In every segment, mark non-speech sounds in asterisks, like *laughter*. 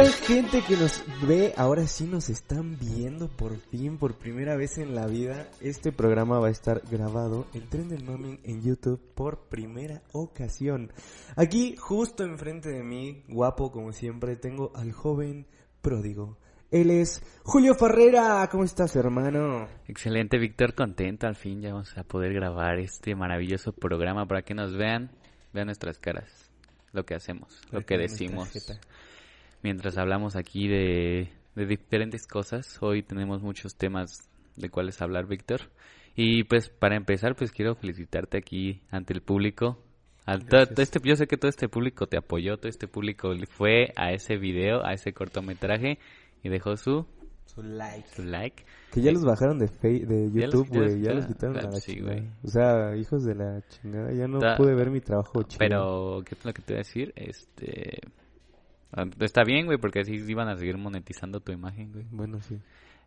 ¿Qué onda? ¿Cómo están gente que nos ve? Ahora sí nos están viendo por fin, por primera vez en la vida. Este programa va a estar grabado en Tren del Mami en YouTube por primera ocasión. Aquí, justo enfrente de mí, guapo como siempre, tengo al joven pródigo. Él es Julio Ferrera. ¿Cómo estás, hermano? Excelente, Víctor, contento. Al fin ya vamos a poder grabar este maravilloso programa para que nos vean, vean nuestras caras, lo que hacemos, lo que decimos. jeta. Mientras hablamos aquí de, de diferentes cosas, hoy tenemos muchos temas de cuáles hablar, Víctor. Y pues para empezar, pues quiero felicitarte aquí ante el público. Todo este, yo sé que todo este público te apoyó, todo este público fue a ese video, a ese cortometraje y dejó su, Su like. su like. Que ya los bajaron de, Fe- de YouTube, ya los güey. Ya los quitaron. a la Sí, chingada. O sea, hijos de la chingada. Ya no Ta- pude ver mi trabajo chido. Pero, ¿qué es lo que te voy a decir? Este... ah, Está bien, güey, porque así iban a seguir monetizando tu imagen, güey. Bueno, sí.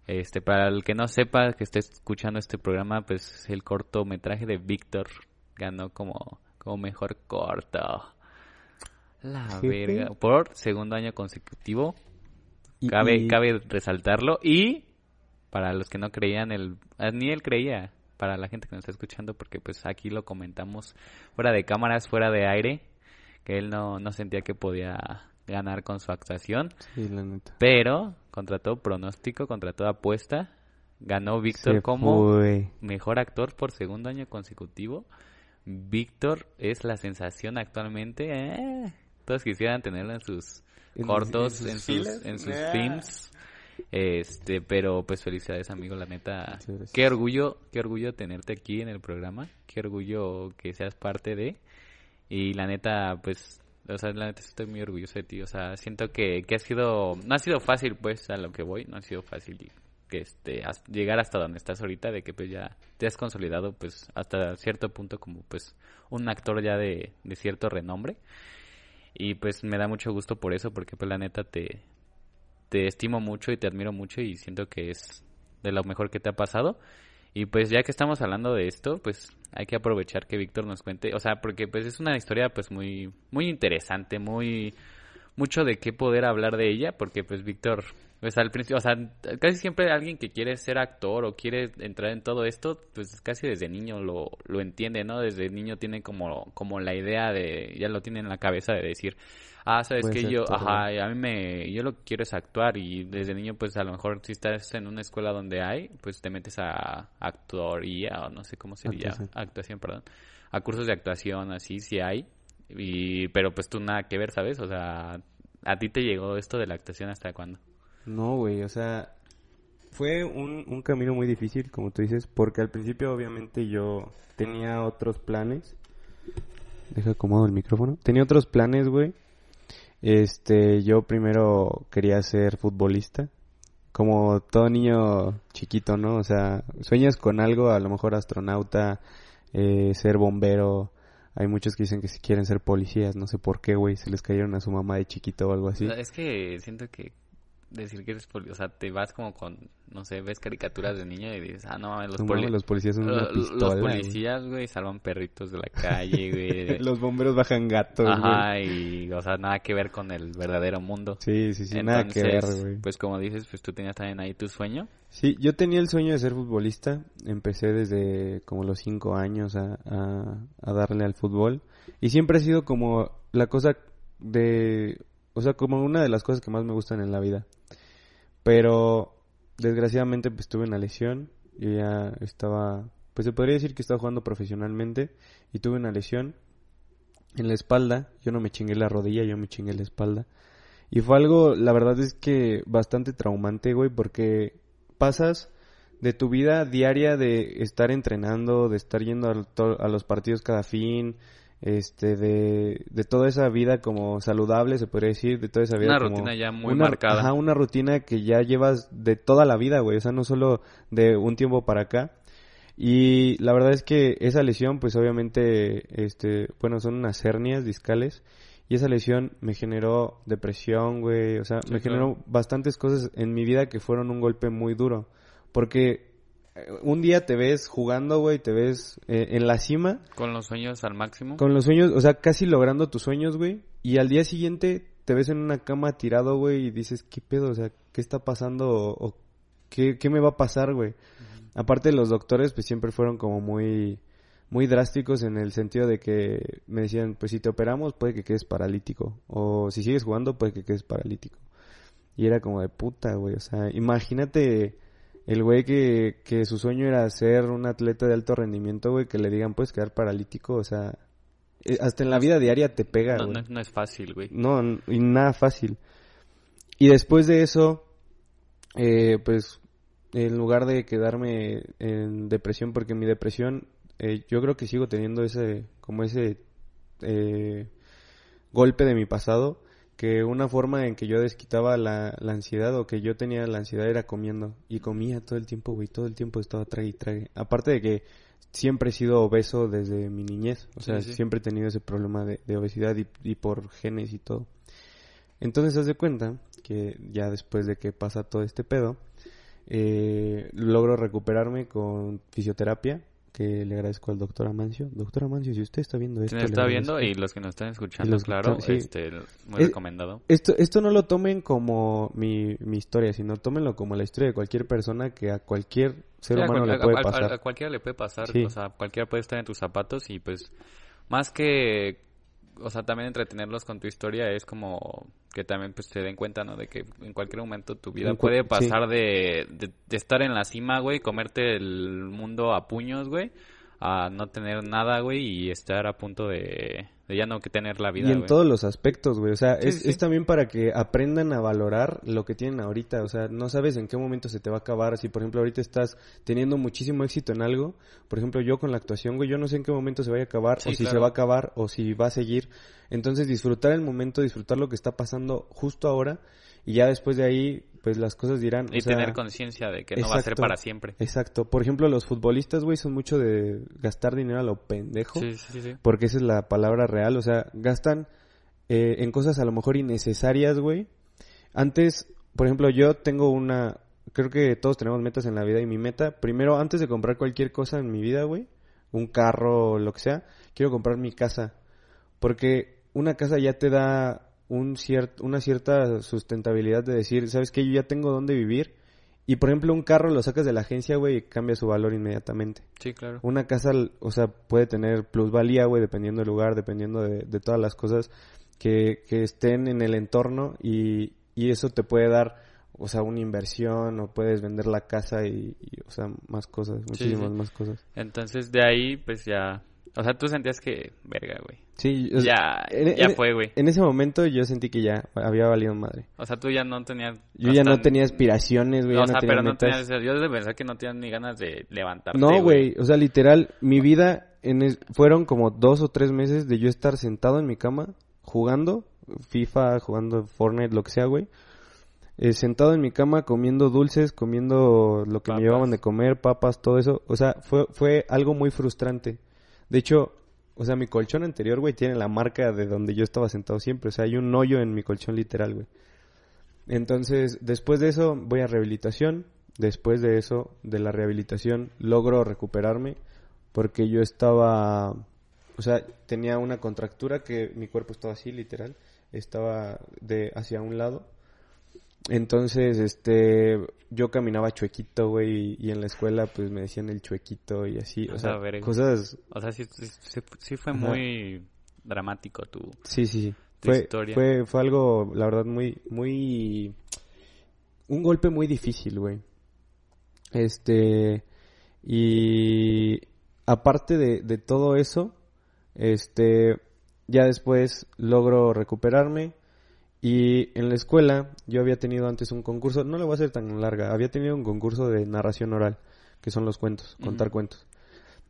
Este, para el que no sepa, que esté escuchando este programa, pues el cortometraje de Víctor ganó como, como mejor corto. La verga. Por segundo año consecutivo. Y- Cabe, y- cabe resaltarlo. Y para los que no creían, el, ah, ni él creía. Para la gente que nos está escuchando, porque pues aquí lo comentamos fuera de cámaras, fuera de aire, que él no, no sentía que podía ganar con su actuación. Sí, la neta. Pero, contra todo pronóstico, contra toda apuesta, ganó Víctor como fue. mejor actor por segundo año consecutivo. Víctor es la sensación actualmente. eh, Todos quisieran tenerlo en sus En- cortos, en en sus en sus films. Este, pero pues felicidades amigo, la neta. Qué orgullo, qué orgullo tenerte aquí en el programa. Qué orgullo que seas parte de. Y la neta, pues, o sea, la neta estoy muy orgulloso de ti. O sea, siento que, que ha sido, no ha sido fácil, pues, a lo que voy, no ha sido fácil que este, llegar hasta donde estás ahorita, de que pues ya te has consolidado, pues, hasta cierto punto como, pues, un actor ya de, de cierto renombre. Y pues me da mucho gusto por eso, porque pues la neta te, te estimo mucho y te admiro mucho y siento que es de lo mejor que te ha pasado. Y pues ya que estamos hablando de esto, pues hay que aprovechar que Víctor nos cuente, o sea, porque pues es una historia pues muy muy interesante, muy mucho de qué poder hablar de ella, porque pues Víctor, pues al principio, o sea, casi siempre alguien que quiere ser actor o quiere entrar en todo esto, pues casi desde niño lo, lo entiende, ¿no? Desde niño tiene como, como la idea de, ya lo tiene en la cabeza de decir, ah, sabes que yo, actor, ajá, a mí me, yo lo que quiero es actuar y desde niño pues a lo mejor si estás en una escuela donde hay, pues te metes a actoría o no sé cómo sería, Actuación. actuación, perdón, a cursos de actuación así sí hay, y, pero pues tú nada que ver, ¿sabes? O sea, ¿a ti te llegó esto de la actuación hasta cuándo? No, güey, o sea, fue un, un camino muy difícil, como tú dices, porque al principio obviamente yo tenía otros planes. Deja acomodo el micrófono. Tenía otros planes, güey. Este, yo primero quería ser futbolista. Como todo niño chiquito, ¿no? O sea, sueñas con algo, a lo mejor astronauta, eh, ser bombero. Hay muchos que dicen que si quieren ser policías, no sé por qué, güey, se les cayeron a su mamá de chiquito o algo así. Es que siento que decir que eres poli, o sea, te vas como con, no sé, ves caricaturas de niño y dices, ah, no mames, los, No poli- los policías son una pistola. los policías, güey, salvan perritos de la calle, güey. *laughs* los bomberos bajan gatos, güey. Ajá, y, o sea, nada que ver con el verdadero mundo. Sí, sí, sí, nada que ver, Entonces, güey. Pues como dices, pues tú tenías también ahí tu sueño. Sí, yo tenía el sueño de ser futbolista. Empecé desde como los cinco años a, a, a darle al fútbol. Y siempre ha sido como la cosa de... O sea, como una de las cosas que más me gustan en la vida. Pero desgraciadamente pues tuve una lesión. Yo ya estaba... Pues se podría decir que estaba jugando profesionalmente. Y tuve una lesión en la espalda. Yo no me chingué la rodilla, yo me chingué la espalda. Y fue algo, la verdad es que bastante traumante, güey, porque pasas de tu vida diaria de estar entrenando, de estar yendo a, a los partidos cada fin, este, de, de toda esa vida como saludable, se podría decir, de toda esa vida Una como rutina ya muy una- marcada. Ajá, una rutina que ya llevas de toda la vida, güey, o sea, no solo de un tiempo para acá. Y la verdad es que esa lesión, pues obviamente, este, bueno, son unas hernias discales. Y esa lesión me generó depresión, güey. O sea, Sí, me claro. generó bastantes cosas en mi vida que fueron un golpe muy duro. Porque un día te ves jugando, güey, te ves eh, en la cima, Con los sueños al máximo. con los sueños, o sea, casi logrando tus sueños, güey. Y al día siguiente te ves en una cama tirado, güey, y dices, ¿qué pedo? O sea, ¿qué está pasando? O, o ¿qué, ¿qué me va a pasar, güey? Aparte, los doctores, pues siempre fueron como muy, muy drásticos en el sentido de que me decían, pues si te operamos, puede que quedes paralítico. O si sigues jugando, puede que quedes paralítico. Y era como de puta, güey. O sea, imagínate el güey que, que su sueño era ser un atleta de alto rendimiento, güey, que le digan, puedes quedar paralítico. O sea, eh, hasta en la vida diaria te pega, no, güey. no- no es fácil, güey. No, y nada fácil. Y después de eso, eh, pues, en lugar de quedarme en depresión, porque mi depresión, eh, yo creo que sigo teniendo ese, como ese eh, golpe de mi pasado, que una forma en que yo desquitaba la, la ansiedad o que yo tenía la ansiedad era comiendo. Y comía todo el tiempo, güey, todo el tiempo estaba trague y trague. Aparte de que siempre he sido obeso desde mi niñez, o sea, Sí, sí. siempre he tenido ese problema de, de obesidad y, y por genes y todo. Entonces, haz de cuenta que ya después de que pasa todo este pedo, eh, logro recuperarme con fisioterapia, que le agradezco al doctor Amancio. Doctor Amancio, si usted está viendo esto... Si está viendo y los que nos están escuchando, los claro, sí. este, muy Es- recomendado. Esto, esto no lo tomen como mi, mi historia, sino tómenlo como la historia de cualquier persona que a cualquier ser Sí, a humano cual- le a- puede a- a- pasar. a cualquiera le puede pasar, Sí. o sea, cualquiera puede estar en tus zapatos y pues más que, o sea, también entretenerlos con tu historia es como que también pues se den cuenta, ¿no? De que en cualquier momento tu vida puede sí. pasar de, de, de estar en la cima, güey, comerte el mundo a puños, güey, a no tener nada, güey, y estar a punto de, de ya no que tener la vida, y en todos los aspectos, güey. O sea, Sí, es, sí. es también para que aprendan a valorar lo que tienen ahorita. O sea, no sabes en qué momento se te va a acabar. Si, por ejemplo, ahorita estás teniendo muchísimo éxito en algo, por ejemplo, yo con la actuación, güey, yo no sé en qué momento se vaya a acabar, Sí, o si se va a acabar, o si va a seguir. Entonces, disfrutar el momento, disfrutar lo que está pasando justo ahora, y ya después de ahí, pues las cosas dirán. o Y sea, tener conciencia de que no va a ser para siempre. Exacto. Por ejemplo, los futbolistas, güey, son mucho de gastar dinero a lo pendejo. Sí, sí, sí, sí. Porque esa es la palabra real. O sea, gastan eh, en cosas a lo mejor innecesarias, güey. Antes, por ejemplo, yo tengo una... Creo que todos tenemos metas en la vida y mi meta, primero, antes de comprar cualquier cosa en mi vida, güey, un carro, lo que sea, quiero comprar mi casa. Porque una casa ya te da un ciert, una cierta sustentabilidad de decir, ¿sabes qué? Yo ya tengo dónde vivir. Y por ejemplo, un carro lo sacas de la agencia, güey, y cambia su valor inmediatamente. Sí, claro. Una casa, o sea, puede tener plusvalía, güey, dependiendo del lugar, dependiendo de, de todas las cosas que, que estén en el entorno y, y eso te puede dar, o sea, una inversión o puedes vender la casa y, y, o sea, más cosas, muchísimas sí. más cosas. Entonces de ahí, pues ya. O sea, tú sentías que. Verga, güey. Sí, o sea, Ya, en- ya en- fue, güey. En ese momento yo sentí que ya había valido madre. O sea, tú ya no tenías. Yo ya no tenía aspiraciones, güey, O sea, no tenía pero no tenías. Yo de pensar que no tenías ni ganas de levantarte. No, güey, o sea, literal, mi vida en es- fueron como dos o tres meses de yo estar sentado en mi cama jugando FIFA, jugando Fortnite, lo que sea, güey. Eh, sentado en mi cama comiendo dulces, comiendo lo que Papas. me llevaban de comer, papas, todo eso. O sea, fue, fue algo muy frustrante. De hecho, o sea, mi colchón anterior, güey, tiene la marca de donde yo estaba sentado siempre. O sea, hay un hoyo en mi colchón literal, güey. Entonces, después de eso, voy a rehabilitación. Después de eso, de la rehabilitación, logro recuperarme porque yo estaba, o sea, tenía una contractura que mi cuerpo estaba así, literal, estaba de hacia un lado. Entonces, este, yo caminaba chuequito, güey, y en la escuela, pues, me decían el chuequito y así, o sea, cosas, O sea, sí, sí, fue Ajá. muy dramático tu. sí, sí, sí. Tu Fue, historia. fue, fue algo, la verdad, muy, muy, un golpe muy difícil, güey. Este, y aparte de, de todo eso, este, ya después logro recuperarme Y en la escuela yo había tenido antes un concurso, no lo voy a hacer tan larga, había tenido un concurso de narración oral, que son los cuentos, contar cuentos.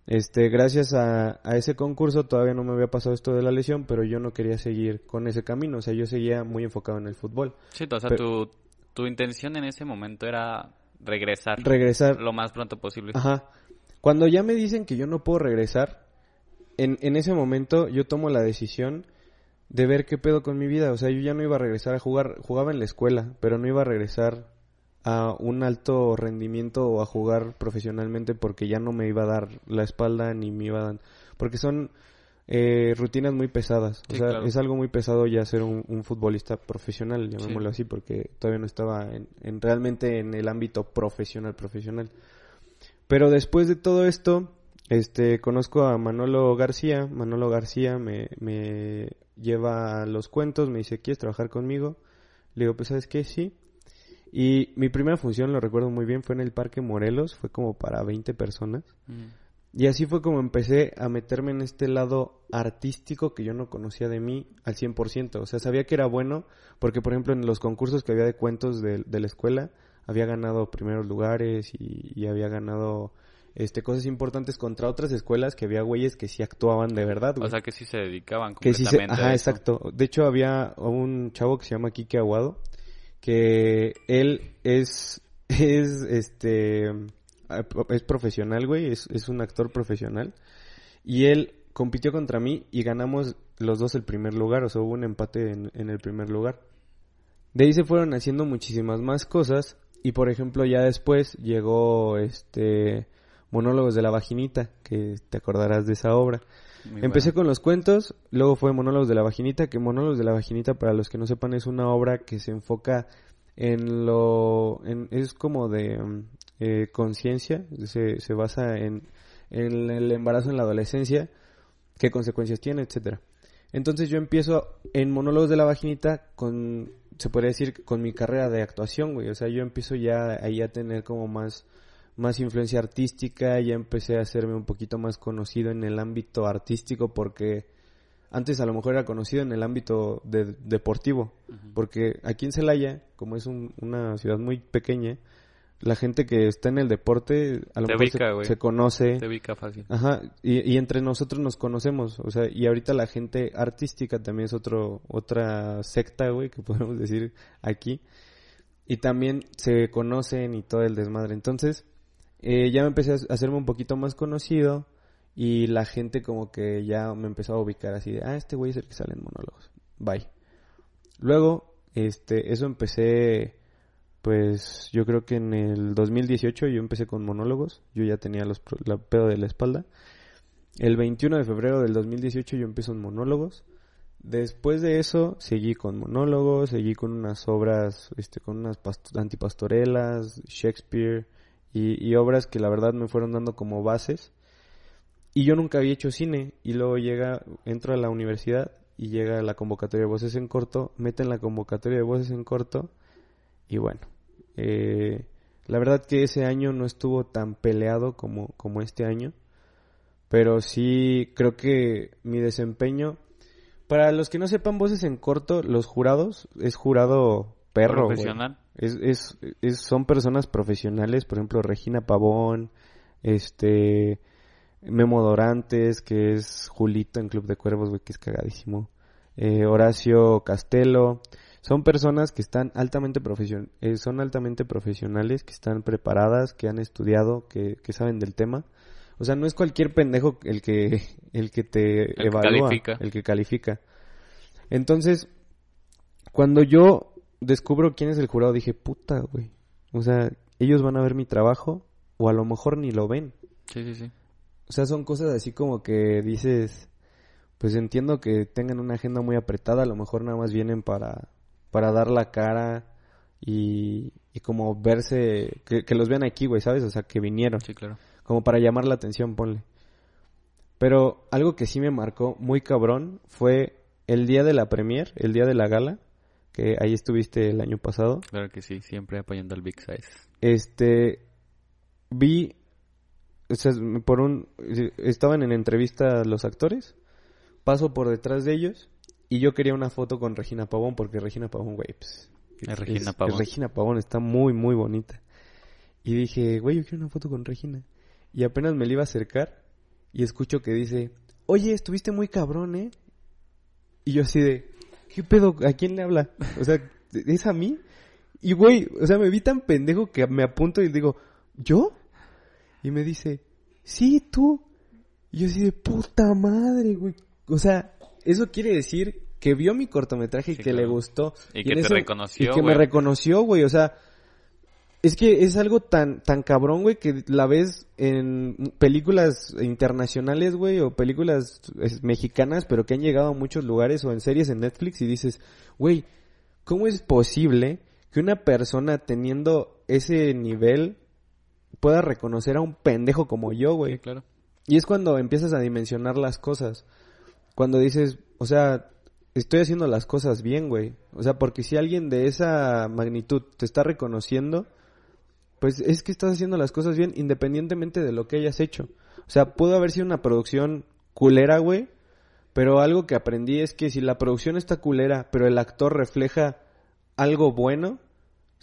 Este, gracias a, a, ese concurso todavía no me había pasado esto de la lesión, pero yo no quería seguir con ese camino, o sea, yo seguía muy enfocado en el fútbol. Sí, o sea, tu, tu intención en ese momento era regresar. Regresar. Lo más pronto posible. Ajá. Cuando ya me dicen que yo no puedo regresar, en, en ese momento yo tomo la decisión de ver qué pedo con mi vida, o sea, yo ya no iba a regresar a jugar, jugaba en la escuela, pero no iba a regresar a un alto rendimiento o a jugar profesionalmente porque ya no me iba a dar la espalda ni me iba a dar... Porque son eh, rutinas muy pesadas. o sea, es algo muy pesado ya ser un, futbolista profesional, llamémoslo así, porque todavía no estaba en, realmente en el ámbito profesional, profesional. Pero después de todo esto, este, conozco a Manolo García. Manolo García me, me lleva los cuentos, me dice, ¿quieres trabajar conmigo? Le digo, pues, ¿sabes qué? Sí. Y mi primera función, lo recuerdo muy bien, fue en el Parque Morelos, fue como para 20 personas. Mm. Y así fue como empecé a meterme en este lado artístico que yo no conocía de mí al 100%. O sea, sabía que era bueno porque, por ejemplo, en los concursos que había de cuentos de, la escuela, había ganado primeros lugares y, había ganado este cosas importantes contra otras escuelas que había güeyes que sí actuaban de verdad. O sea, que sí se dedicaban completamente que sí se, Ajá, exacto. De hecho, había un chavo que se llama Kike Aguado que él es, es, este, es profesional, güey, es, es un actor profesional. Y él compitió contra mí y ganamos los dos el primer lugar, o sea, hubo un empate en, en el primer lugar. De ahí se fueron haciendo muchísimas más cosas y por ejemplo ya después llegó este Monólogos de la Vaginita, que te acordarás de esa obra. Empecé con los cuentos, luego fue Monólogos de la Vaginita, que Monólogos de la Vaginita, para los que no sepan, es una obra que se enfoca en lo... En, es como de mm, eh, conciencia, se, se basa en, en el embarazo en la adolescencia, qué consecuencias tiene, etcétera. Entonces yo empiezo en Monólogos de la Vaginita con, se podría decir, con mi carrera de actuación, güey. O sea, yo empiezo ya ahí a tener como más más influencia artística, ya empecé a hacerme un poquito más conocido en el ámbito artístico porque antes a lo mejor era conocido en el ámbito de, deportivo, porque aquí en Celaya, como es una ciudad muy pequeña, la gente que está en el deporte a lo mejor se, conoce. Te ubica fácil. Ajá, y, y, entre nosotros nos conocemos, o sea, y ahorita la gente artística también es otro, otra secta, güey, que *laughs* podemos decir aquí. Y también se conocen y todo el desmadre. Entonces, eh, ya me empecé a hacerme un poquito más conocido y la gente como que ya me empezó a ubicar así de, ah, este güey es el que sale en monólogos. Bye. Luego, este, eso empecé, pues yo creo que en el 2018 yo empecé con monólogos, yo ya tenía los, la pedo de la espalda. El 21 de febrero del 2018 yo empecé en monólogos. Después de eso seguí con monólogos, seguí con unas obras, este, con unas antipastorelas, Shakespeare, y, obras que la verdad me fueron dando como bases. Y yo nunca había hecho cine y luego llega, entro a la universidad y llega la convocatoria de voces en corto, meten la convocatoria de voces en corto y bueno, eh, la verdad que ese año no estuvo tan peleado como, como este año, pero sí creo que mi desempeño, para los que no sepan voces en corto, los jurados, es jurado perro. Profesional. Es, es, es, son personas profesionales, por ejemplo, Regina Pavón, este, Memo Dorantes, que es Julito en Club de Cuervos, güey, que es cagadísimo. Eh, Horacio Castelo. Son personas que están altamente profesion eh, son altamente profesionales, que están preparadas, que han estudiado, que, que saben del tema. O sea, no es cualquier pendejo el que, *laughs* el que te evalúa, el que califica. Entonces, cuando yo descubro quién es el jurado, dije, puta, güey. O sea, ellos van a ver mi trabajo o a lo mejor ni lo ven. Sí, sí, sí. O sea, son cosas así como que dices, pues entiendo que tengan una agenda muy apretada, a lo mejor nada más vienen para, para dar la cara y, y como verse, que, que los vean aquí, güey, ¿sabes? O sea, que vinieron. Sí, claro. Como para llamar la atención, ponle. Pero algo que sí me marcó muy cabrón fue el día de la premier, el día de la gala que ahí estuviste el año pasado. Claro que sí, siempre apoyando al Big Size. Este, vi, o sea, por un, estaban en entrevista los actores, paso por detrás de ellos Y yo quería una foto con Regina Pavón, porque Regina Pavón, güey, pues... Es Regina Pavón. Regina Pavón está muy, muy bonita. Y dije, güey, yo quiero una foto con Regina. Y apenas me la iba a acercar y escucho que dice, oye, estuviste muy cabrón, ¿eh? Y yo así de, ¿qué pedo? ¿A quién le habla? O sea, ¿es a mí? Y güey, o sea, me vi tan pendejo que me apunto y digo, ¿yo? Y me dice, sí, tú. Y yo así de puta madre, güey. O sea, eso quiere decir que vio mi cortometraje y Sí, que le gustó. Y que te eso- reconoció, Y que me reconoció, güey. O sea, es que es algo tan, tan cabrón, güey, que la ves en películas internacionales, güey, o películas mexicanas, pero que han llegado a muchos lugares, o en series en Netflix, y dices, güey, ¿cómo es posible que una persona teniendo ese nivel pueda reconocer a un pendejo como yo, güey? Sí, claro. Y es cuando empiezas a dimensionar las cosas. Cuando dices, o sea, estoy haciendo las cosas bien, güey. O sea, porque si alguien de esa magnitud te está reconociendo, pues es que estás haciendo las cosas bien independientemente de lo que hayas hecho. O sea, pudo haber sido una producción culera, güey. Pero algo que aprendí es que si la producción está culera, pero el actor refleja algo bueno,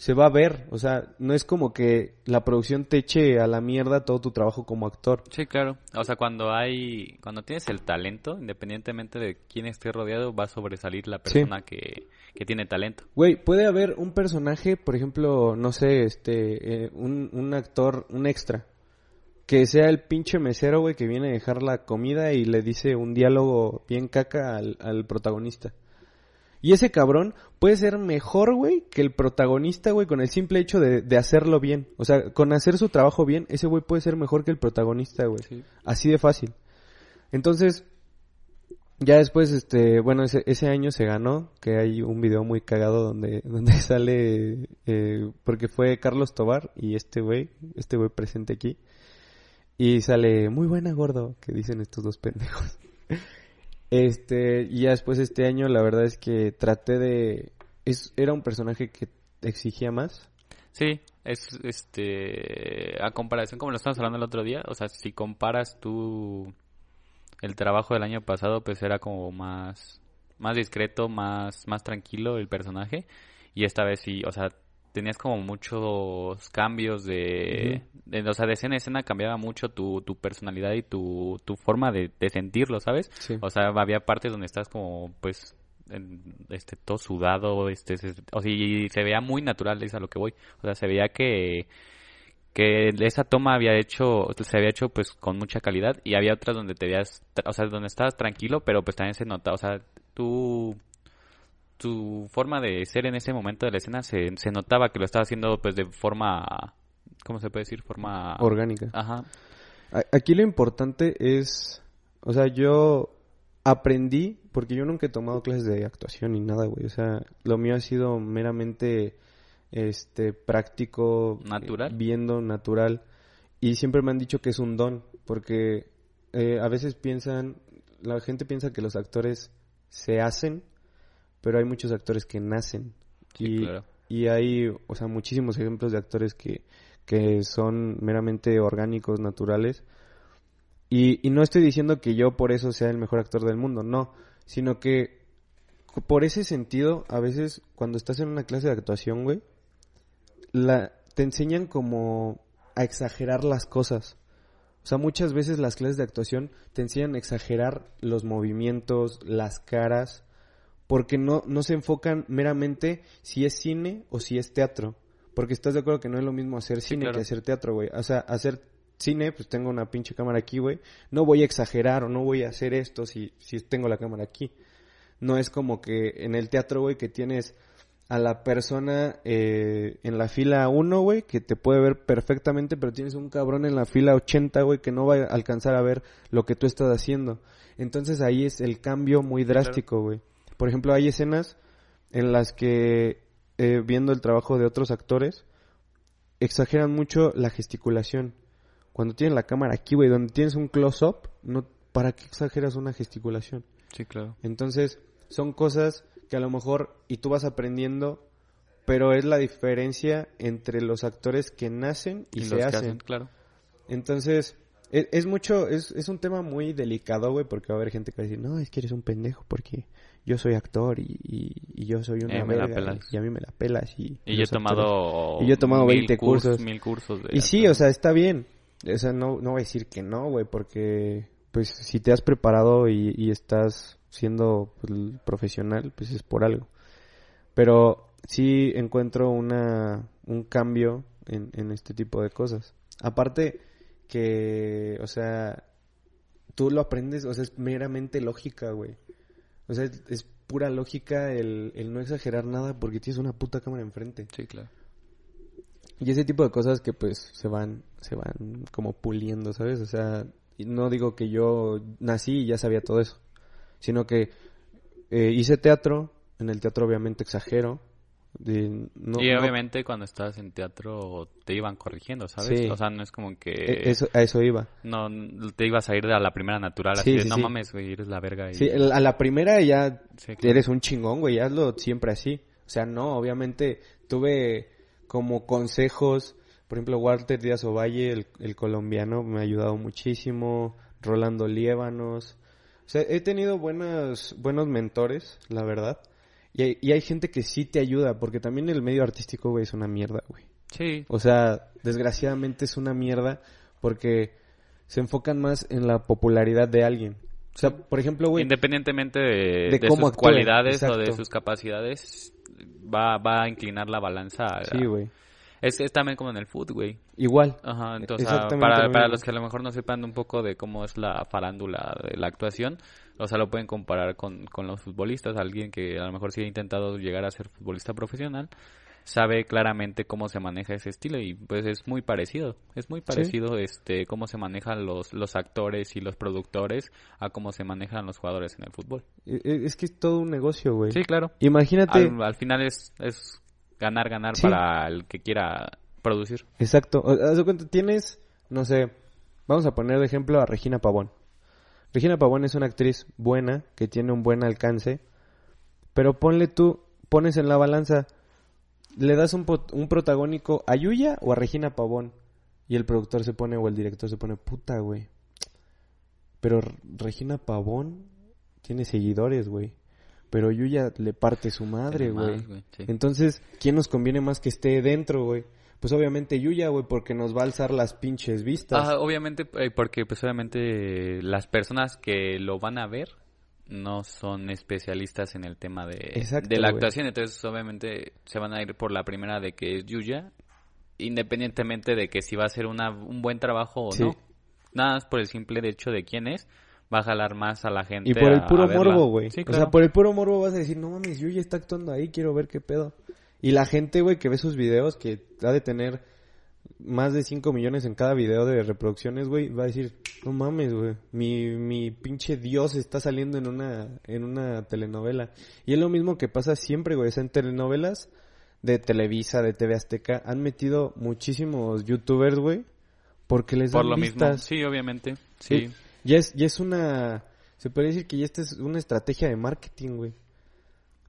se va a ver. O sea, no es como que la producción te eche a la mierda todo tu trabajo como actor. Sí, claro. O sea, cuando hay, cuando tienes el talento, independientemente de quién esté rodeado, va a sobresalir la Sí. persona que, que tiene talento. Güey, puede haber un personaje, por ejemplo, no sé, este, eh, un, un actor, un extra, que sea el pinche mesero, güey, que viene a dejar la comida y le dice un diálogo bien caca al, al protagonista. Y ese cabrón puede ser mejor, güey, que el protagonista, güey, con el simple hecho de, de hacerlo bien. O sea, con hacer su trabajo bien, ese güey puede ser mejor que el protagonista, güey. Sí. Así de fácil. Entonces, ya después, este, bueno, ese, ese año se ganó, que hay un video muy cagado donde, *laughs* donde sale, eh, porque fue Carlos Tobar y este güey, este güey presente aquí, y sale, muy buena gordo, que dicen estos dos pendejos. *laughs* Este, y ya después este año la verdad es que traté de, es, era un personaje que exigía más. Sí, es este a comparación como lo estábamos hablando el otro día, o sea, si comparas tú el trabajo del año pasado, pues era como más más discreto, más más tranquilo el personaje y esta vez sí, o sea, tenías como muchos cambios de, de- o sea, de escena a escena cambiaba mucho tu, tu personalidad y tu, tu forma de, de sentirlo, ¿sabes? Sí. O sea, había partes donde estás como, pues, en- este, todo sudado, este, se- o sea, y se veía muy natural, es a lo que voy. O sea, se veía que, que esa toma había hecho, se había hecho, pues, con mucha calidad, y había otras donde te veías, o sea, donde estabas tranquilo, pero pues también se nota, o sea, tú, tu forma de ser en ese momento de la escena se, se notaba que lo estaba haciendo, pues, de forma, ¿cómo se puede decir? Forma... Orgánica. Ajá. Aquí lo importante es, o sea, yo aprendí, porque yo nunca he tomado clases de actuación ni nada, güey. O sea, lo mío ha sido meramente, este, práctico. Natural. eh, Viendo, natural. Y siempre me han dicho que es un don, porque eh, a veces piensan, la gente piensa que los actores se hacen, pero hay muchos actores que nacen. Sí, y, claro. y hay, o sea, muchísimos ejemplos de actores que, que son meramente orgánicos, naturales. Y, y no estoy diciendo que yo por eso sea el mejor actor del mundo, no, sino que por ese sentido, a veces cuando estás en una clase de actuación, güey, la, te enseñan como a exagerar las cosas. O sea, muchas veces las clases de actuación te enseñan a exagerar los movimientos, las caras, porque no, no se enfocan meramente si es cine o si es teatro. Porque estás de acuerdo que no es lo mismo hacer cine claro. que hacer teatro, güey. O sea, hacer cine, pues tengo una pinche cámara aquí, güey. No voy a exagerar o no voy a hacer esto si, si tengo la cámara aquí. No es como que en el teatro, güey, que tienes a la persona eh, en la fila 1, güey, que te puede ver perfectamente, pero tienes un cabrón en la fila 80, güey, que no va a alcanzar a ver lo que tú estás haciendo. Entonces ahí es el cambio muy drástico, güey. Por ejemplo, hay escenas en las que, eh, viendo el trabajo de otros actores, exageran mucho la gesticulación. Cuando tienes la cámara aquí, güey, donde tienes un close-up, no, ¿para qué exageras una gesticulación? Sí, claro. Entonces, son cosas que a lo mejor, y tú vas aprendiendo, pero es la diferencia entre los actores que nacen y, Y se los que hacen. hacen, claro. Entonces, es, es mucho, es, es un tema muy delicado, güey, porque va a haber gente que va a decir, no, es que eres un pendejo, porque yo soy actor y, y, y yo soy una Eh, verga y a mí me la pelas y, Y yo he actores- tomado... Y yo he tomado mil 20 cursos. Mil cursos de Y sí, o sea, está bien. O sea, no, no voy a decir que no, güey, porque pues si te has preparado y, estás siendo pues, profesional, pues es por algo. Pero sí encuentro una, un cambio en, en este tipo de cosas. Aparte que, o sea, tú lo aprendes, o sea, es meramente lógica, güey. O sea, es, es pura lógica el, el no exagerar nada porque tienes una puta cámara enfrente. Sí, claro. Y ese tipo de cosas que pues se van, se van como puliendo, ¿sabes? O sea, no digo que yo nací y ya sabía todo eso, sino que eh, hice teatro, en el teatro obviamente exagero. De- no- y no- obviamente cuando estabas en teatro te iban corrigiendo, ¿sabes? Sí. O sea, no es como que... e- eso, a eso iba. No, te ibas a ir de a la primera natural, Sí, así de, sí, no mames, güey, eres la verga. Y... Sí, a la primera ya claro. eres un chingón, güey, hazlo siempre así. O sea, no, obviamente tuve como consejos, por ejemplo, Walter Díaz Ovalle, el, el colombiano, me ha ayudado muchísimo, Rolando Liévanos. O sea, he tenido buenos, buenos mentores, la verdad. Y hay, y hay gente que sí te ayuda, porque también el medio artístico, güey, es una mierda, güey. Sí, O sea, desgraciadamente es una mierda porque se enfocan más en la popularidad de alguien. O sea, por ejemplo, güey, independientemente de, de de cómo sus actúe, cualidades o de sus capacidades, va, va a inclinar la balanza. a- sí, güey. Es, es también como en el foot, güey. Igual. Ajá, entonces, Exactamente para, para los que a lo mejor no sepan un poco de cómo es la farándula de la actuación, o sea, lo pueden comparar con, con los futbolistas. Alguien que a lo mejor sí ha intentado llegar a ser futbolista profesional, sabe claramente cómo se maneja ese estilo y pues es muy parecido. Es muy parecido este cómo se manejan los, los actores y los productores a cómo se manejan los jugadores en el fútbol. E- e- Es que es todo un negocio, güey. Sí, claro. Imagínate. Al, al final es, es ganar, ganar Sí. para el que quiera producir. Exacto. Haz de cuenta, tienes, no sé, vamos a poner de ejemplo a Regina Pavón. Regina Pavón es una actriz buena, que tiene un buen alcance, pero ponle tú, pones en la balanza, le das un, un protagónico a Yuya o a Regina Pavón, y el productor se pone o el director se pone, puta, güey. Pero Regina Pavón tiene seguidores, güey. Pero Yuya le parte su madre, güey. güey, sí. Entonces, ¿quién nos conviene más que esté dentro, güey? Pues obviamente Yuya, güey, porque nos va a alzar las pinches vistas. Ajá, obviamente, eh, porque pues obviamente las personas que lo van a ver no son especialistas en el tema de, Exacto, de la actuación, entonces obviamente se van a ir por la primera de que es Yuya, independientemente de que si va a ser una, un buen trabajo o Sí. no. Nada más por el simple hecho de quién es, va a jalar más a la gente. y por el puro a morbo, güey. Sí, O sea, por el puro morbo vas a decir, no mames, Yuya está actuando ahí, quiero ver qué pedo. Y la gente, güey, que ve sus videos, que ha de tener más de 5 millones en cada video de reproducciones, güey, va a decir, no mames, güey, mi, mi pinche dios está saliendo en una, en una telenovela. Y es lo mismo que pasa siempre, güey, o sea, en telenovelas de Televisa, de TV Azteca, han metido muchísimos youtubers, güey, porque les Por dan lo mismo, sí, obviamente, sí. Sí. Ya es, ya es una, se puede decir que ya esta es una estrategia de marketing, güey.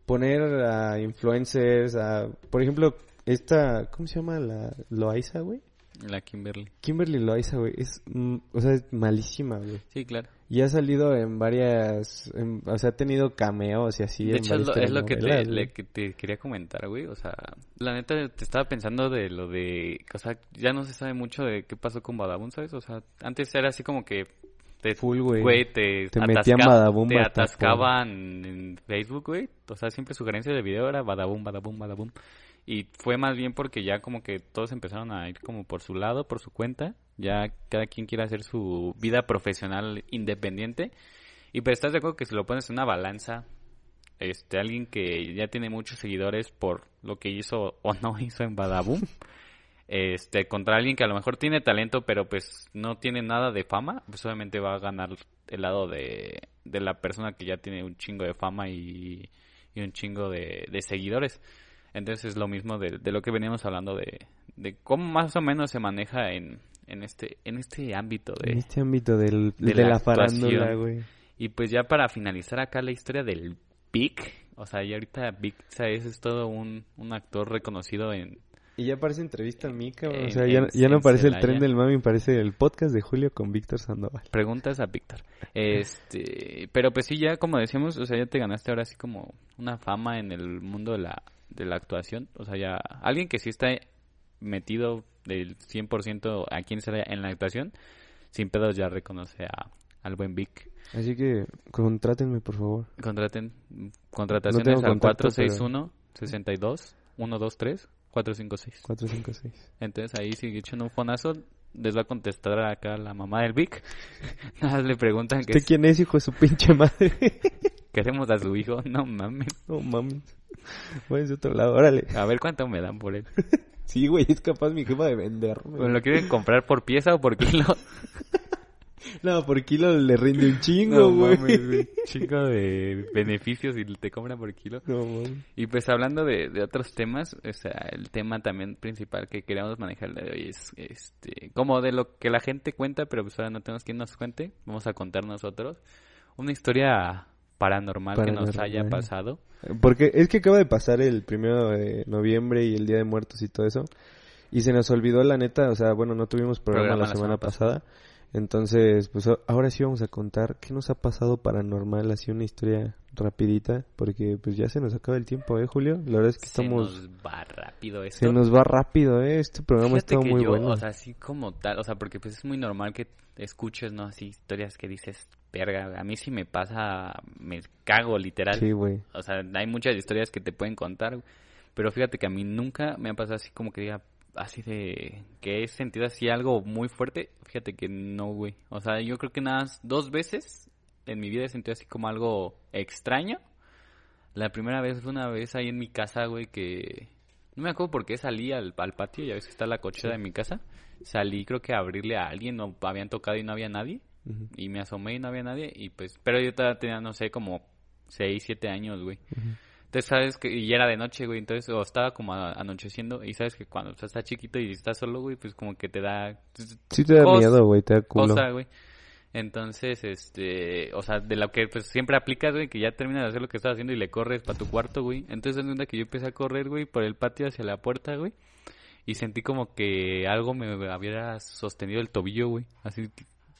Poner a influencers, a, por ejemplo, esta, ¿cómo se llama la Loaiza, güey? La Kimberly. Kimberly Loaiza, güey, es, mm, o sea, es malísima, güey. Sí, claro. Y ha salido en varias, en- o sea, ha tenido cameos y así De en hecho, es lo, es lo que te, le- que te quería comentar, güey. O sea, la neta, te estaba pensando de lo de... O sea, ya no se sabe mucho de qué pasó con Badabun, ¿sabes? O sea, antes era así como que... Te, Full, güey. te, Te metían Badabun, te atascaban en Facebook, güey. O sea, siempre sugerencia de video era Badabun, Badabun, Badabun. Y fue más bien porque ya como que todos empezaron a ir como por su lado, por su cuenta. Ya cada quien quiere hacer su vida profesional independiente. Y pues estás de acuerdo que si lo pones en una balanza, este, alguien que ya tiene muchos seguidores por lo que hizo o no hizo en Badaboom, *laughs* este, contra alguien que a lo mejor tiene talento, pero pues no tiene nada de fama, pues obviamente va a ganar el lado de, de la persona que ya tiene un chingo de fama y, y un chingo de, de seguidores. Entonces es lo mismo de, de lo que veníamos hablando de, de cómo más o menos se maneja en, en este, en este ámbito de, En este ámbito del, de la la, farándula, güey. y pues ya para finalizar acá la historia del Vic, o sea, ya ahorita Vic o sea, es todo un, un actor reconocido en, Ya parece entrevista a mí, cabrón. O En- sea, ya, en- ya no parece el tren del mami, parece el podcast de Julio con Víctor Sandoval. Preguntas a Víctor. Este, pero pues sí, ya como decíamos, o sea, ya te ganaste ahora sí como una fama en el mundo de la, de la actuación. O sea, ya alguien que sí está metido del 100% aquí en, Celaya en la actuación, sin pedos ya reconoce a, al buen Vic. Así que contrátenme, por favor. Contraten, No contrataciones tengo al contacto, 461 62 123 456. 456. Entonces ahí si echan un fonazo, les va a contestar acá la mamá del Vic. *laughs* Nada más le preguntan que ¿Usted quién es, hijo de su pinche madre? *laughs* queremos a su hijo. No mames. no mames. Váyanse a otro lado, órale. A ver cuánto me dan por él. *laughs* Sí, güey, es capaz mi jefa de venderme. ¿Me ¿Lo quieren comprar por pieza o por kilo? *laughs* No, por kilo le rinde un chingo, güey. güey. *laughs* Chico de beneficios y te compran por kilo. No. Y pues hablando de, de otros temas, o sea, el tema también principal que queríamos manejar el día de hoy es este, como de lo que la gente cuenta, pero pues ahora no tenemos quien nos cuente, vamos a contar nosotros una historia paranormal, que nos haya pasado. Porque es que acaba de pasar el primero de noviembre y el Día de Muertos y todo eso. Y se nos olvidó la neta, o sea, bueno, no tuvimos programa, la, semana, pasada. Entonces, pues ahora sí vamos a contar qué nos ha pasado paranormal, así una historia rapidita, porque pues ya se nos acaba el tiempo, ¿eh, Julio? La verdad es que Se estamos... nos va rápido esto. Se nos va rápido, ¿eh? Este programa Fíjate está que muy yo, bueno. o sea, así como tal, o sea, porque pues es muy normal que escuches, ¿no? Así historias que dices, verga, a mí sí me pasa, me cago literal. sí, güey. O sea, hay muchas historias que te pueden contar, pero fíjate que a mí nunca me ha pasado así como que diga, así de, que he sentido así algo muy fuerte. Fíjate que no, güey. O sea, yo creo que nada más dos veces en mi vida he sentido así como algo extraño. La primera vez fue una vez ahí en mi casa, güey, que... No me acuerdo por qué salí al, al patio, ya ves que está la cochera de mi casa. Salí creo que a abrirle a alguien, o habían tocado y no había nadie. Y me asomé y no había nadie. Y pues, pero yo todavía tenía, no sé, como 6, 7 años, güey. Entonces, sabes que, y era de noche, güey, entonces, o estaba como anocheciendo, y sabes que cuando o sea, estás chiquito y estás solo, güey, pues como que te da Sí te da miedo, güey, te da culo. cosa, güey. Entonces, este, o sea, de lo que pues siempre aplicas, güey, que ya terminas de hacer lo que estás haciendo y le corres para tu cuarto, güey. Entonces, es que yo empecé a correr, güey, por el patio hacia la puerta, güey. Y sentí como que algo me hubiera sostenido el tobillo, güey. Así,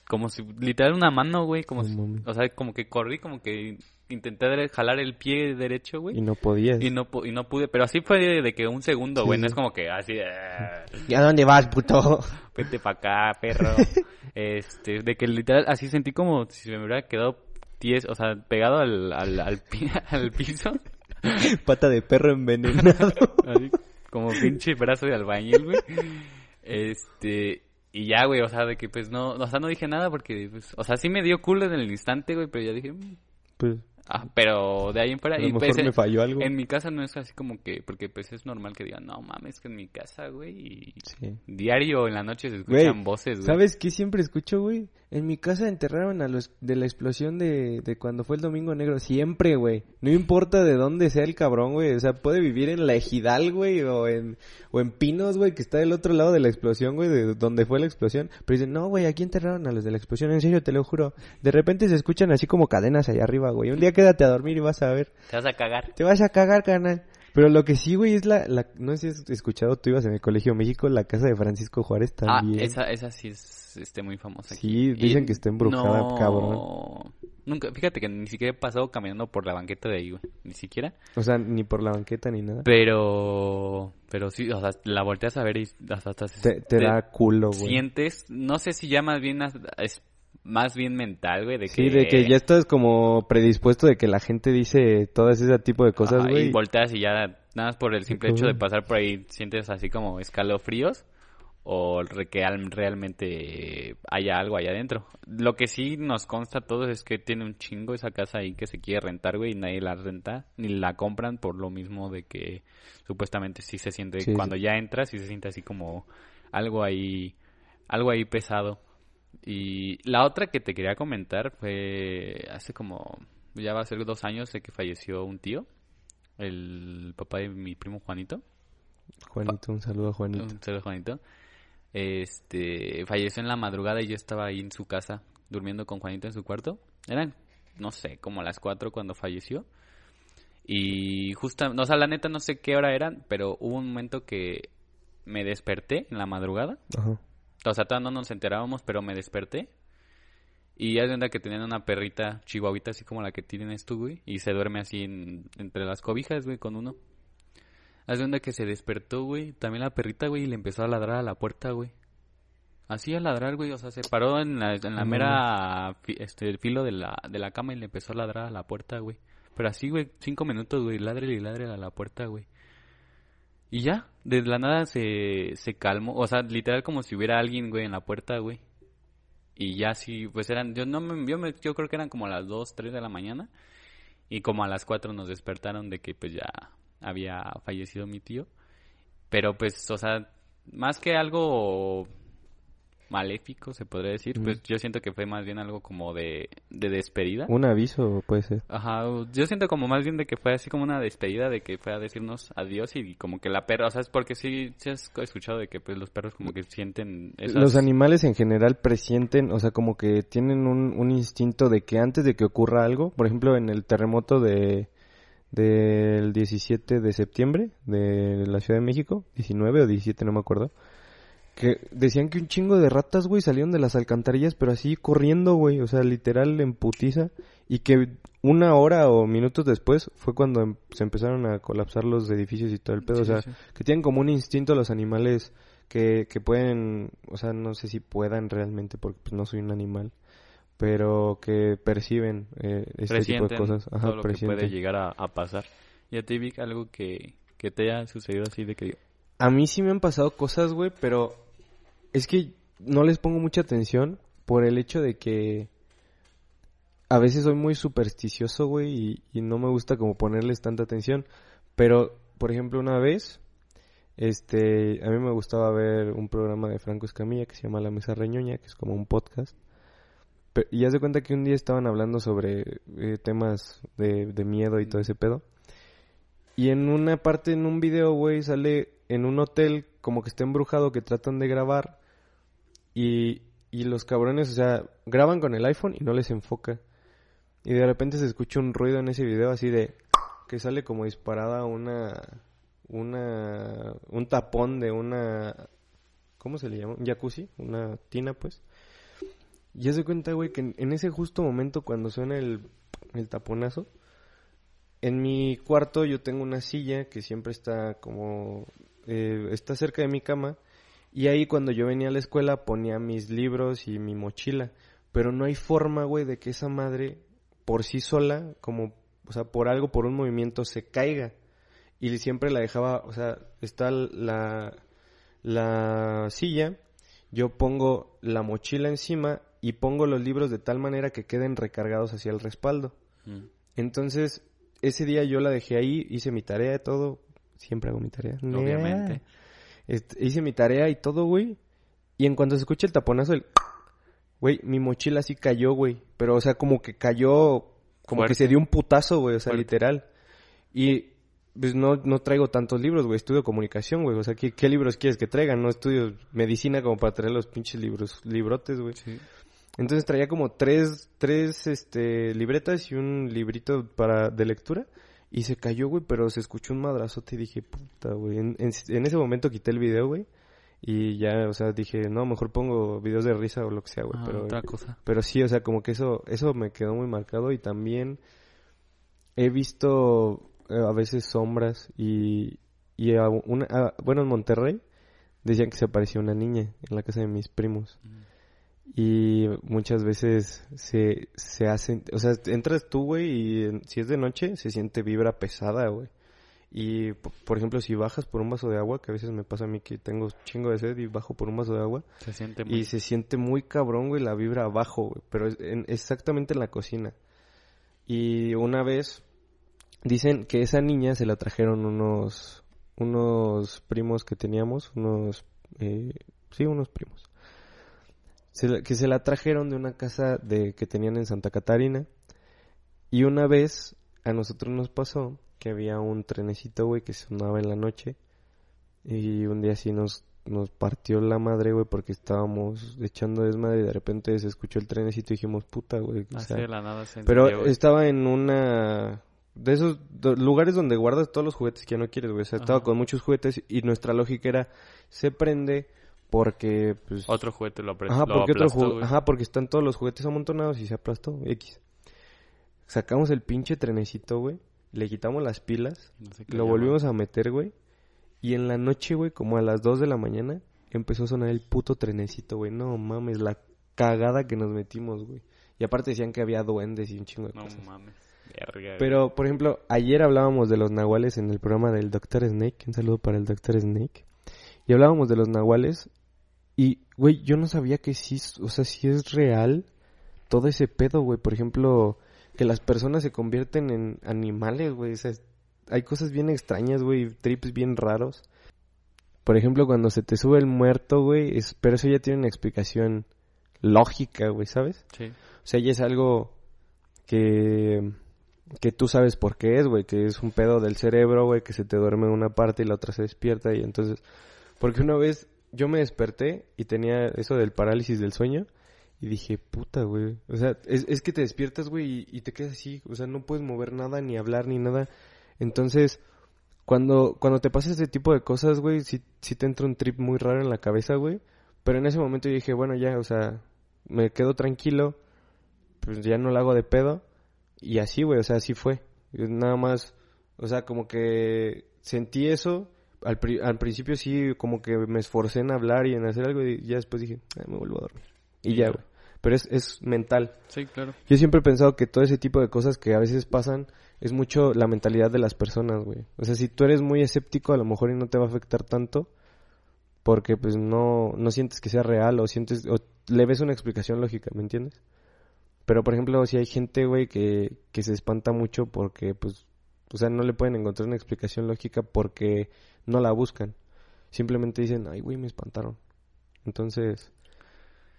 como si, literal, una mano, güey. Como si- o sea, como que corrí, como que intenté jalar el pie derecho, güey. Y no podías. Y no, y no pude, pero así fue de, de que un segundo, Sí, güey. No es como que así, "Ah, ¿Y a dónde vas, puto? *laughs* vete pa' acá, perro. *laughs* este, de que literal así sentí como si me hubiera quedado ties, o sea, pegado al, al, al, pi- *laughs* al piso. Pata de perro envenenado. Así, como pinche brazo de albañil, güey. Este, y ya, güey, o sea, de que pues no, o sea, no dije nada porque, pues, o sea, sí me dio culo en el instante, güey, pero ya dije, "Mm". pues, ah, pero de ahí en fuera, a lo y mejor pues, me en- falló algo. en mi casa no es así como que, porque pues es normal que digan, no mames, que en mi casa, güey, y Sí. diario en la noche se Güey, escuchan voces, güey. ¿Sabes qué siempre escucho, güey? En mi casa enterraron a los de la explosión de, de cuando fue el Domingo Negro. Siempre, güey. No importa de dónde sea el cabrón, güey. O sea, puede vivir en la Ejidal, güey, o en, o en Pinos, güey, que está del otro lado de la explosión, güey, de donde fue la explosión. Pero dicen, no, güey, aquí enterraron a los de la explosión. En serio, te lo juro. De repente se escuchan así como cadenas allá arriba, güey. Un día quédate a dormir y vas a ver. Te vas a cagar. Te vas a cagar, carnal. Pero lo que sí, güey, es la, la... No sé si has escuchado, tú ibas en el Colegio México, la casa de Francisco Juárez también. Ah, esa, esa sí es este, muy famosa. aquí. Sí, dicen que está embrujada, no, cabrón. Nunca, fíjate que ni siquiera he pasado caminando por la banqueta de ahí, güey. Ni siquiera. O sea, ni por la banqueta ni nada. Pero, pero sí, o sea, la volteas a ver y hasta, hasta Te, te da culo, güey. sientes, no sé si ya más bien es más bien mental, güey, de que Sí, de que ya estás como predispuesto de que la gente dice todas ese tipo de cosas, güey. y volteas y ya nada más por el simple hecho de pasar por ahí sientes así como escalofríos o que al- realmente haya algo allá adentro. Lo que sí nos consta a todos es que tiene un chingo esa casa ahí que se quiere rentar, güey, y nadie la renta ni la compran por lo mismo de que supuestamente sí se siente Sí, cuando ya entras sí se siente así como algo ahí algo ahí pesado. Y la otra que te quería comentar fue hace como ya va a ser dos años de que falleció un tío, el papá de mi primo Juanito. Juanito, un saludo a Juanito. Un saludo, Juanito. Este, falleció en la madrugada y yo estaba ahí en su casa, durmiendo con Juanito en su cuarto. Eran, no sé, como las cuatro cuando falleció. Y justo, no, o sea, la neta no sé qué hora eran, pero hubo un momento que me desperté en la madrugada. Ajá. O sea, todavía no nos enterábamos, pero me desperté. Y ya de onda que tenían una perrita chihuahuita así como la que tienes tú, güey. Y se duerme así en- entre las cobijas, güey, con uno. Haz de onda que se despertó, güey. También la perrita, güey, y le empezó a ladrar a la puerta, güey. Así a ladrar, güey. O sea, se paró en la, en la mera este, filo de la, de la cama y le empezó a ladrar a la puerta, güey. Pero así, güey, cinco minutos, güey. Ladre y ladre a la puerta, güey. Y ya, de la nada se, se calmó. O sea, literal como si hubiera alguien, güey, en la puerta, güey. Y ya sí, pues eran, yo no me, yo, me- yo creo que eran como a las 2, 3 de la mañana. Y como a las 4 nos despertaron de que pues ya había fallecido mi tío. Pero pues, o sea, más que algo maléfico, se podría decir, pues yo siento que fue más bien algo como de, de despedida. Un aviso puede ser. Ajá, yo siento como más bien de que fue así como una despedida, de que fue a decirnos adiós y como que la perra, o sea, es porque sí, sí has escuchado de que pues los perros como que sienten esas... Los animales en general presienten, o sea, como que tienen un, un instinto de que antes de que ocurra algo, por ejemplo, en el terremoto de del 17 de septiembre de la Ciudad de México, 19 o 17, no me acuerdo, que decían que un chingo de ratas, güey, salieron de las alcantarillas, pero así corriendo, güey, o sea, literal en putiza, y que una hora o minutos después fue cuando em- se empezaron a colapsar los edificios y todo el pedo, Sí, o sea, sí. que tienen como un instinto los animales que, que pueden, o sea, no sé si puedan realmente, porque pues, no soy un animal, pero que perciben eh, este tipo de cosas. Ajá, todo lo que puede llegar a, a pasar. ¿Y a ti, Vic, algo que, que te haya sucedido así de que... A mí sí me han pasado cosas, güey, pero es que no les pongo mucha atención por el hecho de que a veces soy muy supersticioso, güey, y, no me gusta como ponerles tanta atención. Pero, por ejemplo, una vez, este, a mí me gustaba ver un programa de Franco Escamilla que se llama La Mesa Reñoña, que es como un podcast. Y haz de cuenta que un día estaban hablando sobre eh, temas de, de miedo y todo ese pedo. Y en una parte, en un video, güey, sale en un hotel como que está embrujado que tratan de grabar. Y, y los cabrones, o sea, graban con el iPhone y no les enfoca. Y de repente se escucha un ruido en ese video así de que sale como disparada una una un tapón de una ¿cómo se le llama? Jacuzzi, una tina pues. Y se cuenta, güey, que en, en ese justo momento cuando suena el, el taponazo, en mi cuarto yo tengo una silla que siempre está como eh, está cerca de mi cama y ahí cuando yo venía a la escuela ponía mis libros y mi mochila, pero no hay forma, güey, de que esa madre por sí sola, como, o sea, por algo, por un movimiento, se caiga. Y siempre la dejaba, o sea, está la, la silla, yo pongo la mochila encima y pongo los libros de tal manera que queden recargados hacia el respaldo. Mm. Entonces, ese día yo la dejé ahí, hice mi tarea y todo. Siempre hago mi tarea. Obviamente. Este, hice mi tarea y todo, güey. Y en cuanto se escucha el taponazo, el... Güey, mi mochila sí cayó, güey. Pero, o sea, como que cayó... Como Fuerte. que se dio un putazo, güey. O sea, Fuerte. literal. Y... Pues no, no traigo tantos libros, güey. Estudio comunicación, güey. O sea, ¿qué, ¿qué libros quieres que traigan? No estudio medicina como para traer los pinches libros, librotes, güey. Sí. Entonces traía como tres, tres, este, libretas y un librito para, de lectura. Y se cayó, güey, pero se escuchó un madrazote y dije, puta, güey. En, en- en ese momento quité el video, güey. Y ya, o sea, dije, no, mejor pongo videos de risa o lo que sea, güey. Ah, pero, otra cosa. pero sí, o sea, como que eso, eso me quedó muy marcado. Y también he visto eh, a veces sombras y, y a una, a- bueno, en Monterrey decían que se aparecía una niña en la casa de mis primos. Y muchas veces se, se hacen, o sea, entras tú, güey, y si es de noche se siente vibra pesada, güey. Y, por ejemplo, si bajas por un vaso de agua, que a veces me pasa a mí que tengo chingo de sed y bajo por un vaso de agua, Se siente muy... y se siente muy cabrón, güey, la vibra abajo, güey, pero es en- exactamente en la cocina. Y una vez dicen que esa niña se la trajeron unos, unos primos que teníamos, unos, eh, sí, unos primos. Se la- que se la trajeron de una casa de que tenían en Santa Catarina. Y una vez a nosotros nos pasó que había un trenecito, güey, que sonaba en la noche. Y un día así nos, nos partió la madre, güey, porque estábamos echando desmadre y de repente se escuchó el trenecito y dijimos, puta, güey. o sea, pero estaba en una de esos lugares donde guardas todos los juguetes que ya no quieres, güey. O sea, estaba con muchos juguetes y nuestra lógica era, se prende porque, pues... Otro juguete lo, Ajá, lo porque otro aplastó, güey. Ajá, porque están todos los juguetes amontonados y se aplastó, X. Sacamos el pinche trenecito, güey. Le quitamos las pilas, No sé qué lo volvimos a meter, güey. Y en la noche, güey, como a las 2 de la mañana, empezó a sonar el puto trenecito, güey. No mames, la cagada que nos metimos, güey. Y aparte decían que había duendes y un chingo de No cosas. mames. Verga, güey. Pero, por ejemplo, ayer hablábamos de los nahuales en el programa del Dr. Snake. Un saludo para el Dr. Snake. Y hablábamos de los nahuales. Y, güey, yo no sabía que sí, o sea, sí es real todo ese pedo, güey. Por ejemplo, que las personas se convierten en animales, güey. O sea, hay cosas bien extrañas, güey, trips bien raros. Por ejemplo, cuando se te sube el muerto, güey, es, pero eso ya tiene una explicación lógica, güey, ¿sabes? Sí. O sea, ya es algo que, que tú sabes por qué es, güey, que es un pedo del cerebro, güey, que se te duerme una parte y la otra se despierta y entonces... Porque una vez yo me desperté y tenía eso del parálisis del sueño y dije, puta, güey. O sea, es, es que te despiertas, güey, y, te quedas así, o sea, no puedes mover nada, ni hablar, ni nada. Entonces, cuando, cuando te pasa ese tipo de cosas, güey, sí, sí te entra un trip muy raro en la cabeza, güey. Pero en ese momento yo dije, bueno, ya, o sea, me quedo tranquilo, pues ya no la hago de pedo. Y así, güey, o sea, así fue. Nada más, o sea, como que sentí eso. Al, pri- al principio sí, como que me esforcé en hablar y en hacer algo y ya después dije, "Ah, me vuelvo a dormir. Y ya. güey. Pero es, es mental. Sí, claro. Yo siempre he pensado que todo ese tipo de cosas que a veces pasan es mucho la mentalidad de las personas, güey. O sea, si tú eres muy escéptico, a lo mejor y no te va a afectar tanto porque pues no, no sientes que sea real o sientes o le ves una explicación lógica, ¿me entiendes? Pero por ejemplo, si hay gente, güey, que, que se espanta mucho porque pues, o sea, no le pueden encontrar una explicación lógica porque no la buscan. Simplemente dicen, ay, güey, me espantaron. Entonces,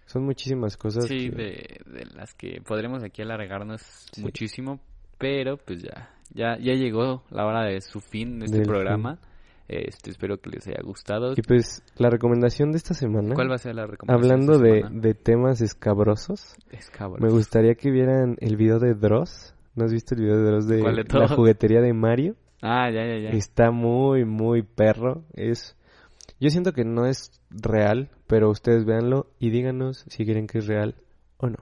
son muchísimas cosas. Sí, que- de, de las que podremos aquí alargarnos muchísimo, pero pues ya, ya, ya llegó la hora de su fin de este Del programa. Este, espero que les haya gustado. Y pues la recomendación de esta semana, ¿Cuál va a ser la recomendación? hablando esta de, semana? de temas escabrosos, Es cabrón. me gustaría que vieran el video de Dross. ¿No has visto el video de Dross de, ¿Cuál de la juguetería de Mario? Ah, ya, ya, ya. Está muy, muy perro. Es, yo siento que no es real, pero ustedes véanlo y díganos si quieren que es real o no.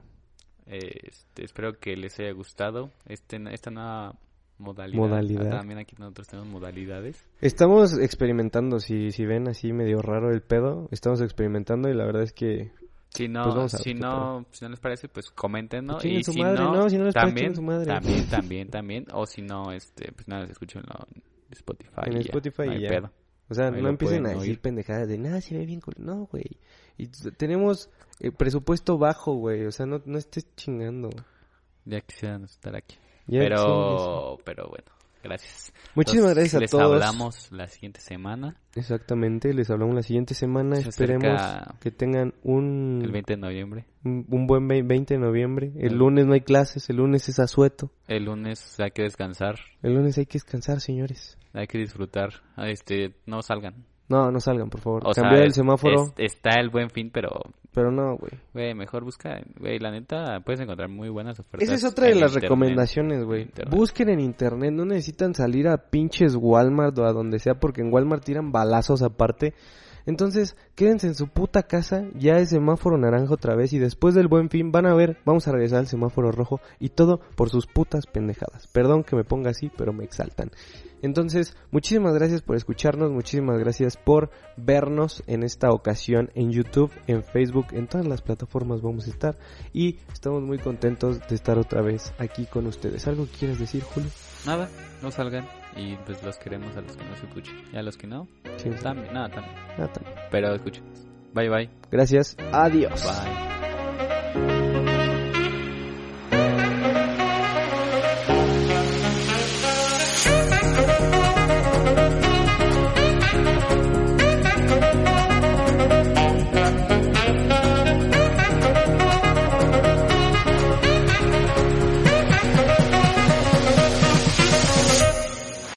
Este, espero que les haya gustado este, esta nueva modalidad. Modalidad. Ah, también aquí nosotros tenemos modalidades. Estamos experimentando, si, si ven así medio raro el pedo, estamos experimentando y la verdad es que Si no, Pues vamos a ver si no, si no les parece, pues comenten, ¿no? Chinguen Y su si madre, no, ¿no? Si no les parece, también, su madre. también, *laughs* también, también. O si no, este, pues nada, escúchenlo en Spotify. En y ya, Spotify no y ya. pedo. O sea, Ahí no empiecen a decir oír. pendejadas de nada, se ve bien cool. No, güey. Y tenemos eh, presupuesto bajo, güey. O sea, no, no estés chingando. Ya quisieran estar aquí. Ya, pero, pero bueno, gracias. Muchísimas Entonces, gracias a les todos. hablamos la siguiente semana, Exactamente, les hablamos la siguiente semana. Se Esperemos que tengan un, el 20 de noviembre. un, un buen vei- 20 de noviembre. El El- lunes no hay clases, el lunes es asueto. El lunes hay que descansar, El lunes hay que descansar, señores. hay que disfrutar. Ah, Este, no salgan. No, no salgan, por favor. O sea, Cambiar el es- semáforo, es- está el buen fin, pero, pero no, güey. güey, mejor busca, güey, la neta, puedes encontrar muy buenas ofertas. Esa es otra de las internet. recomendaciones, güey. Busquen en internet, no necesitan salir a pinches Walmart o a donde sea, porque en Walmart tiran balazos aparte. Entonces, quédense en su puta casa, ya es semáforo naranja otra vez, y después del buen fin van a ver, vamos a regresar al semáforo rojo, y todo por sus putas pendejadas. Perdón que me ponga así, pero me exaltan. Entonces, muchísimas gracias por escucharnos, muchísimas gracias por vernos en esta ocasión en YouTube, en Facebook, en todas las plataformas vamos a estar y estamos muy contentos de estar otra vez aquí con ustedes. ¿Algo que quieras decir, Julio? Nada, no salgan y pues los queremos a los que nos escuchen. Y a los que no, Sí, también, nada, también. nada, también. Pero escuchen. Bye bye. Gracias. Adiós. Bye.